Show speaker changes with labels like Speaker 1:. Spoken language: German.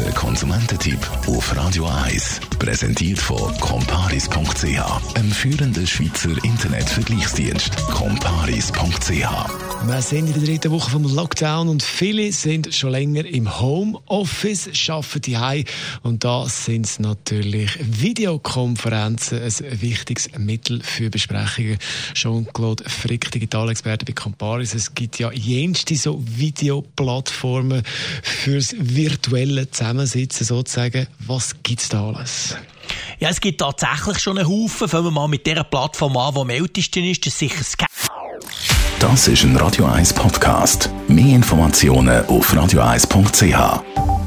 Speaker 1: Der Konsumententipp auf Radio 1 präsentiert von comparis.ch, einem führenden Schweizer Internetvergleichsdienst. comparis.ch
Speaker 2: wir sind in der dritten Woche vom Lockdown und viele sind schon länger im Homeoffice, arbeiten die und da sind natürlich Videokonferenzen ein wichtiges Mittel für Besprechungen. Jean-Claude Frick, Digitalexperte bei Comparis. Es gibt ja jenste so Videoplattformen fürs virtuelle Zusammensitzen sozusagen. Was gibt's da alles?
Speaker 3: Ja, es gibt tatsächlich schon einen Haufen. Fangen wir mal mit der Plattform an, die am ältesten ist. Das ist sicher Skype.
Speaker 1: Das ist ein Radio 1 Podcast. Mehr Informationen auf radio1.ch.